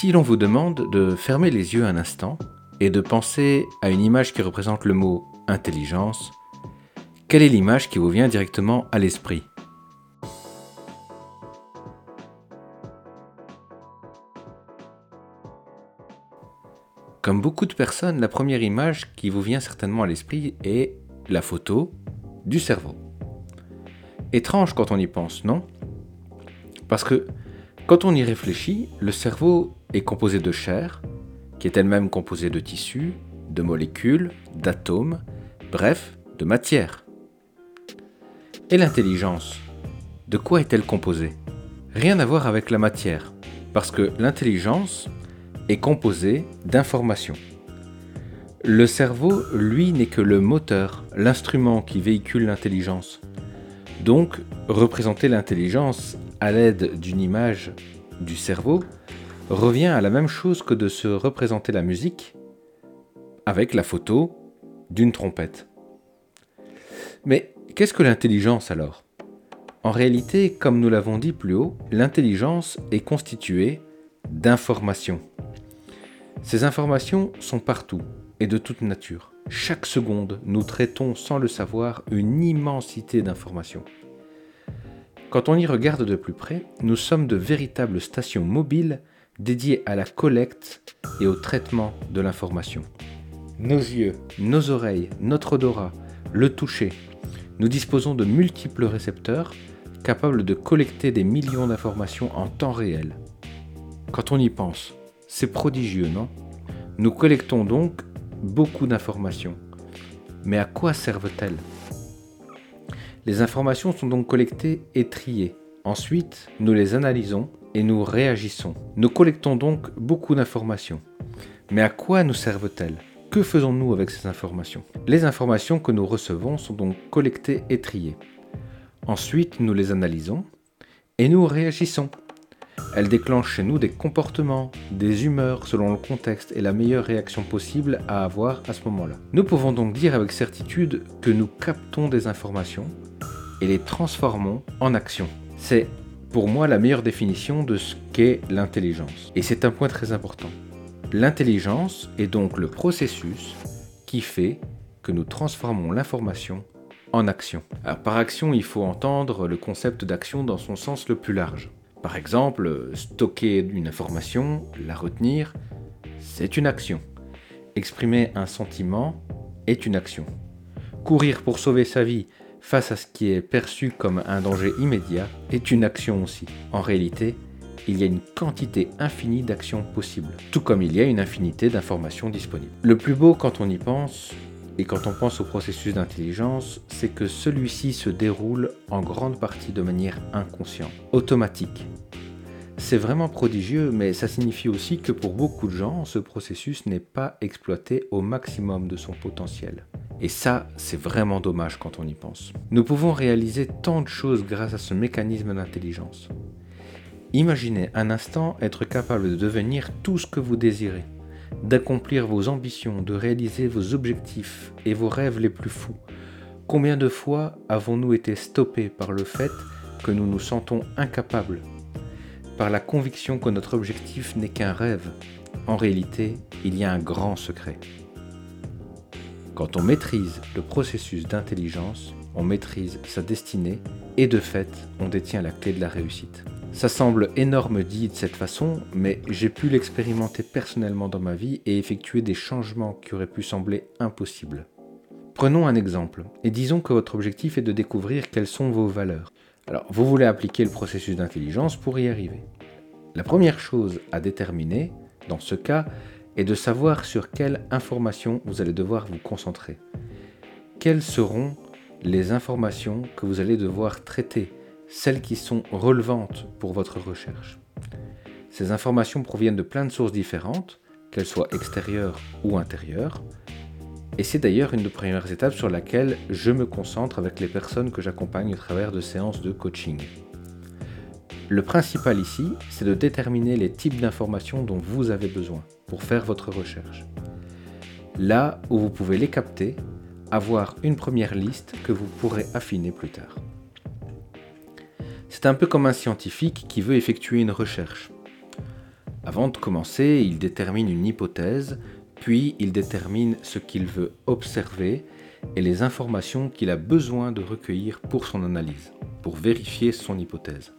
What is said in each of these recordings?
Si l'on vous demande de fermer les yeux un instant et de penser à une image qui représente le mot intelligence, quelle est l'image qui vous vient directement à l'esprit? Comme beaucoup de personnes, la première image qui vous vient certainement à l'esprit est la photo du cerveau. Étrange quand on y pense, non? Parce que quand on y réfléchit, le cerveau est composé de chair, qui est elle-même composée de tissus, de molécules, d'atomes, bref, de matière. Et l'intelligence De quoi est-elle composée? Rien à voir avec la matière, parce que l'intelligence est composée d'informations. Le cerveau, lui, n'est que le moteur, l'instrument qui véhicule l'intelligence. Donc, représenter l'intelligence à l'aide d'une image du cerveau revient à la même chose que de se représenter la musique avec la photo d'une trompette. Mais qu'est-ce que l'intelligence alors? En réalité, comme nous l'avons dit plus haut, l'intelligence est constituée d'informations. Ces informations sont partout et de toute nature. Chaque seconde, nous traitons sans le savoir une immensité d'informations. Quand on y regarde de plus près, nous sommes de véritables stations mobiles dédiées à la collecte et au traitement de l'information. Nos yeux, nos oreilles, notre odorat, le toucher, nous disposons de multiples récepteurs capables de collecter des millions d'informations en temps réel. Quand on y pense, c'est prodigieux, non? Nous collectons donc beaucoup d'informations. Mais à quoi servent-elles? Les informations sont donc collectées et triées. Ensuite, nous les analysons et nous réagissons. Nous collectons donc beaucoup d'informations. Mais à quoi nous servent-elles? Que faisons-nous avec ces informations? Les informations que nous recevons sont donc collectées et triées. Ensuite, nous les analysons et nous réagissons. Elle déclenche chez nous des comportements, des humeurs selon le contexte et la meilleure réaction possible à avoir à ce moment-là. Nous pouvons donc dire avec certitude que nous captons des informations et les transformons en action. C'est pour moi la meilleure définition de ce qu'est l'intelligence. Et c'est un point très important. L'intelligence est donc le processus qui fait que nous transformons l'information en action. par action, il faut entendre le concept d'action dans son sens le plus large. Par exemple, stocker une information, la retenir, c'est une action. Exprimer un sentiment est une action. Courir pour sauver sa vie face à ce qui est perçu comme un danger immédiat est une action aussi. En réalité, il y a une quantité infinie d'actions possibles, tout comme il y a une infinité d'informations disponibles. Le plus beau quand on y pense, et quand on pense au processus d'intelligence, c'est que celui-ci se déroule en grande partie de manière inconsciente, automatique. C'est vraiment prodigieux, mais ça signifie aussi que pour beaucoup de gens, ce processus n'est pas exploité au maximum de son potentiel. Et ça, c'est vraiment dommage quand on y pense. Nous pouvons réaliser tant de choses grâce à ce mécanisme d'intelligence. Imaginez un instant être capable de devenir tout ce que vous désirez d'accomplir vos ambitions, de réaliser vos objectifs et vos rêves les plus fous. Combien de fois avons-nous été stoppés par le fait que nous nous sentons incapables, la conviction que notre objectif n'est qu'un rêve En réalité, il y a un grand secret. Quand on maîtrise le processus d'intelligence, on maîtrise sa destinée et de fait, on détient la clé de la réussite. Ça semble énorme dit de cette façon, mais j'ai pu l'expérimenter personnellement dans ma vie et effectuer des changements qui auraient pu sembler impossibles. Prenons un exemple, et disons que votre objectif est de découvrir quelles sont vos valeurs. Alors, vous voulez appliquer le processus d'intelligence pour y arriver. La première chose à déterminer, dans ce cas, est de savoir sur quelle information vous allez devoir vous concentrer. Quelles seront les informations que vous allez devoir traiter celles qui sont relevantes pour votre recherche? Ces informations proviennent de plein de sources différentes, qu'elles soient extérieures ou intérieures, et c'est d'ailleurs une des premières étapes sur laquelle je me concentre avec les personnes que j'accompagne au travers de séances de coaching. Le principal ici, c'est de déterminer les types d'informations dont vous avez besoin pour faire votre recherche. Là où vous pouvez les capter, avoir une première liste que vous pourrez affiner plus tard. C'est un peu comme un scientifique qui veut effectuer une recherche. Avant de commencer, il détermine une hypothèse, puis il détermine ce qu'il veut observer et les informations qu'il a besoin de recueillir pour son analyse, pour vérifier son hypothèse.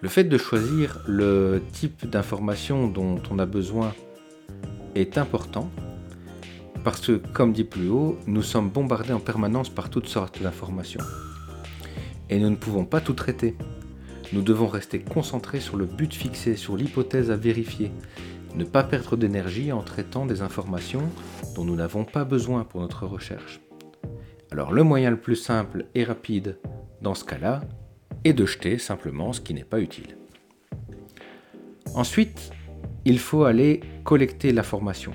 Le fait de choisir le type d'information dont on a besoin est important parce que, comme dit plus haut, nous sommes bombardés en permanence par toutes sortes d'informations. Et nous ne pouvons pas tout traiter. Nous devons rester concentrés sur le but fixé, sur l'hypothèse à vérifier, ne pas perdre d'énergie en traitant des informations dont nous n'avons pas besoin pour notre recherche. Alors le moyen le plus simple et rapide dans ce cas-là est de jeter simplement ce qui n'est pas utile. Ensuite, il faut aller collecter l'information,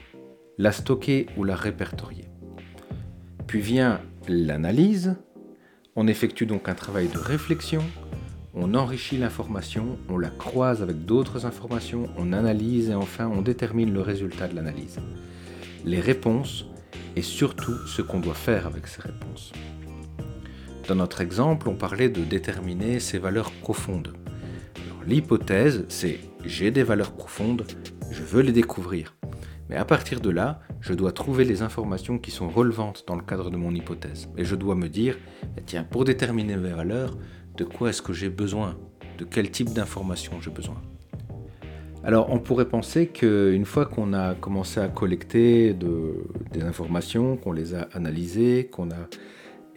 la stocker ou la répertorier. Puis vient l'analyse, on effectue donc un travail de réflexion, on enrichit l'information, on la croise avec d'autres informations, on analyse et enfin on détermine le résultat de l'analyse. Les réponses et surtout ce qu'on doit faire avec ces réponses. Dans notre exemple, on parlait de déterminer ces valeurs profondes. L'hypothèse, c'est j'ai des valeurs profondes, je veux les découvrir. Mais à partir de là, je dois trouver les informations qui sont relevantes dans le cadre de mon hypothèse. Et je dois me dire, eh tiens, pour déterminer mes valeurs, de quoi est-ce que j'ai besoin? De quel type d'informations j'ai besoin? Alors on pourrait penser qu'une fois qu'on a commencé à collecter des informations, qu'on les a analysées, qu'on a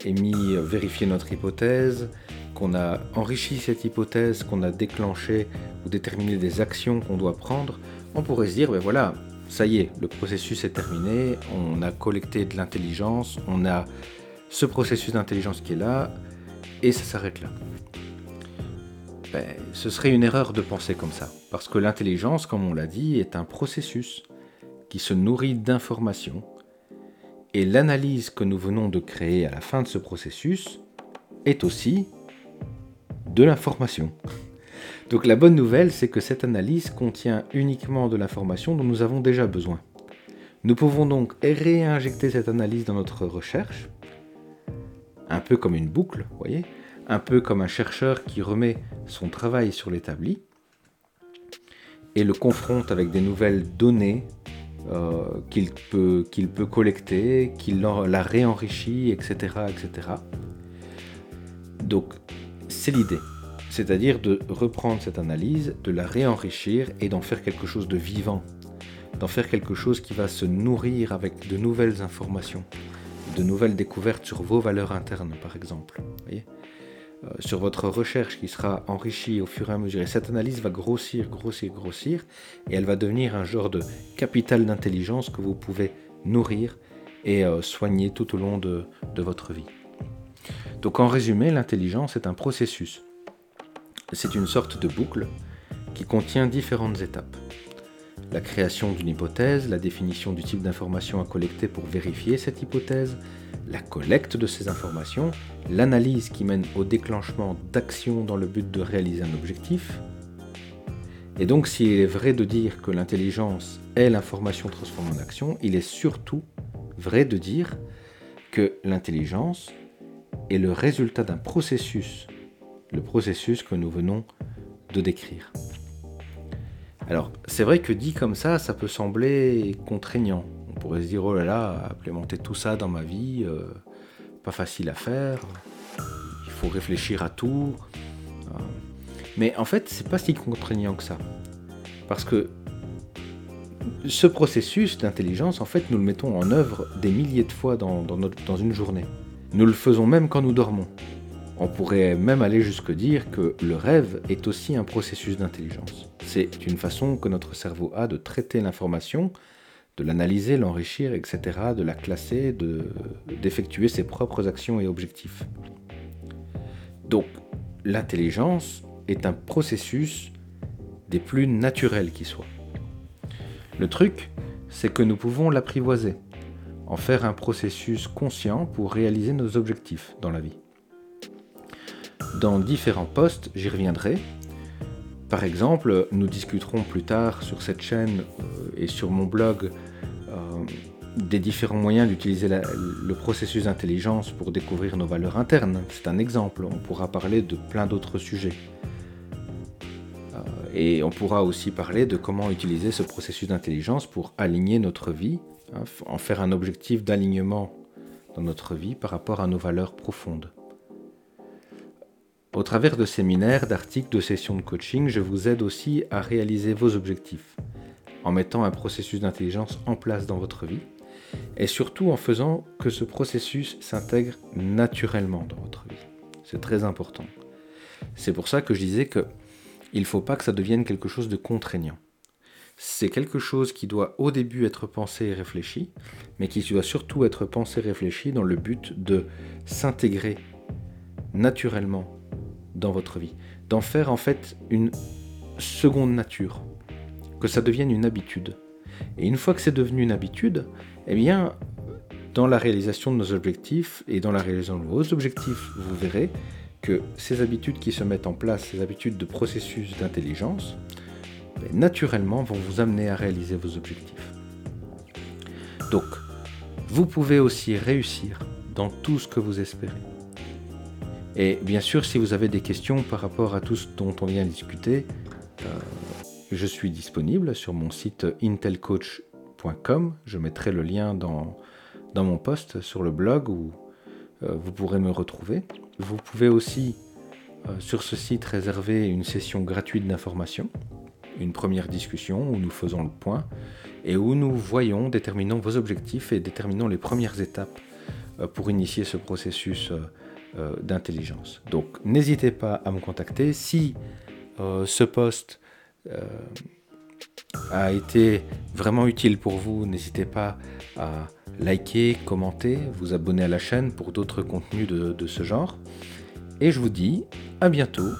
émis, vérifié notre hypothèse, qu'on a enrichi cette hypothèse, qu'on a déclenché ou déterminé des actions qu'on doit prendre, on pourrait se dire, ben voilà, ça y est, le processus est terminé, on a collecté de l'intelligence, on a ce processus d'intelligence qui est là, et ça s'arrête là. Ben, ce serait une erreur de penser comme ça, parce que l'intelligence, comme on l'a dit, est un processus qui se nourrit d'informations, et l'analyse que nous venons de créer à la fin de ce processus est aussi de l'information. Donc la bonne nouvelle, c'est que cette analyse contient uniquement de l'information dont nous avons déjà besoin. Nous pouvons donc réinjecter cette analyse dans notre recherche, un peu comme une boucle, voyez, un peu comme un chercheur qui remet son travail sur l'établi et le confronte avec des nouvelles données euh, qu'il peut, collecter, qu'il la réenrichit, etc., etc. Donc c'est l'idée c'est-à-dire de reprendre cette analyse, de la réenrichir et d'en faire quelque chose de vivant, d'en faire quelque chose qui va se nourrir avec de nouvelles informations, de nouvelles découvertes sur vos valeurs internes par exemple. Euh, sur votre recherche qui sera enrichie au fur et à mesure. Et cette analyse va grossir, grossir, grossir, et elle va devenir un genre de capital d'intelligence que vous pouvez nourrir et euh, soigner tout au long de votre vie. Donc en résumé, l'intelligence est un processus c'est une sorte de boucle qui contient différentes étapes. La création d'une hypothèse, la définition du type d'information à collecter pour vérifier cette hypothèse, la collecte de ces informations, l'analyse qui mène au déclenchement d'actions dans le but de réaliser un objectif. Et donc s'il est vrai de dire que l'intelligence est l'information transformée en action, il est surtout vrai de dire que l'intelligence est le résultat d'un processus le processus que nous venons de décrire. Alors, c'est vrai que dit comme ça, ça peut sembler contraignant. On pourrait se dire, oh là là, implémenter tout ça dans ma vie, euh, pas facile à faire, il faut réfléchir à tout. Mais en fait, c'est pas si contraignant que ça. Parce que ce processus d'intelligence, en fait, nous le mettons en œuvre des milliers de fois dans une journée. Nous le faisons même quand nous dormons. On pourrait même aller jusque dire que le rêve est aussi un processus d'intelligence. C'est une façon que notre cerveau a de traiter l'information, de l'analyser, l'enrichir, etc., de la classer, d'effectuer ses propres actions et objectifs. Donc, l'intelligence est un processus des plus naturels qui soient. Le truc, c'est que nous pouvons l'apprivoiser, en faire un processus conscient pour réaliser nos objectifs dans la vie dans différents postes, j'y reviendrai. Par exemple, nous discuterons plus tard sur cette chaîne euh, et sur mon blog euh, des différents moyens d'utiliser le processus d'intelligence pour découvrir nos valeurs internes. C'est un exemple, on pourra parler de plein d'autres sujets. Euh, Et on pourra aussi parler de comment utiliser ce processus d'intelligence pour aligner notre vie, hein, en faire un objectif d'alignement dans notre vie par rapport à nos valeurs profondes. Au travers de séminaires, d'articles, de sessions de coaching, je vous aide aussi à réaliser vos objectifs en mettant un processus d'intelligence en place dans votre vie et surtout en faisant que ce processus s'intègre naturellement dans votre vie. C'est très important. C'est pour ça que je disais que il ne faut pas que ça devienne quelque chose de contraignant. C'est quelque chose qui doit au début être pensé et réfléchi, mais qui doit surtout être pensé et réfléchi dans le but de s'intégrer naturellement dans votre vie, d'en faire en fait une seconde nature, que ça devienne une habitude. Et une fois que c'est devenu une habitude, eh bien, dans la réalisation de nos objectifs et dans la réalisation de vos objectifs, vous verrez que ces habitudes qui se mettent en place, ces habitudes de processus d'intelligence, ben, naturellement vont vous amener à réaliser vos objectifs. Donc, vous pouvez aussi réussir dans tout ce que vous espérez. Et bien sûr, si vous avez des questions par rapport à tout ce dont on vient de discuter, euh, je suis disponible sur mon site intelcoach.com. Je mettrai le lien dans, dans mon post sur le blog où euh, vous pourrez me retrouver. Vous pouvez aussi euh, sur ce site réserver une session gratuite d'information, une première discussion où nous faisons le point et où nous voyons, déterminons vos objectifs et déterminons les premières étapes pour initier ce processus euh, d'intelligence. Donc n'hésitez pas à me contacter. Si euh, ce post euh, a été vraiment utile pour vous, n'hésitez pas à liker, commenter, vous abonner à la chaîne pour d'autres contenus de ce genre. Et je vous dis à bientôt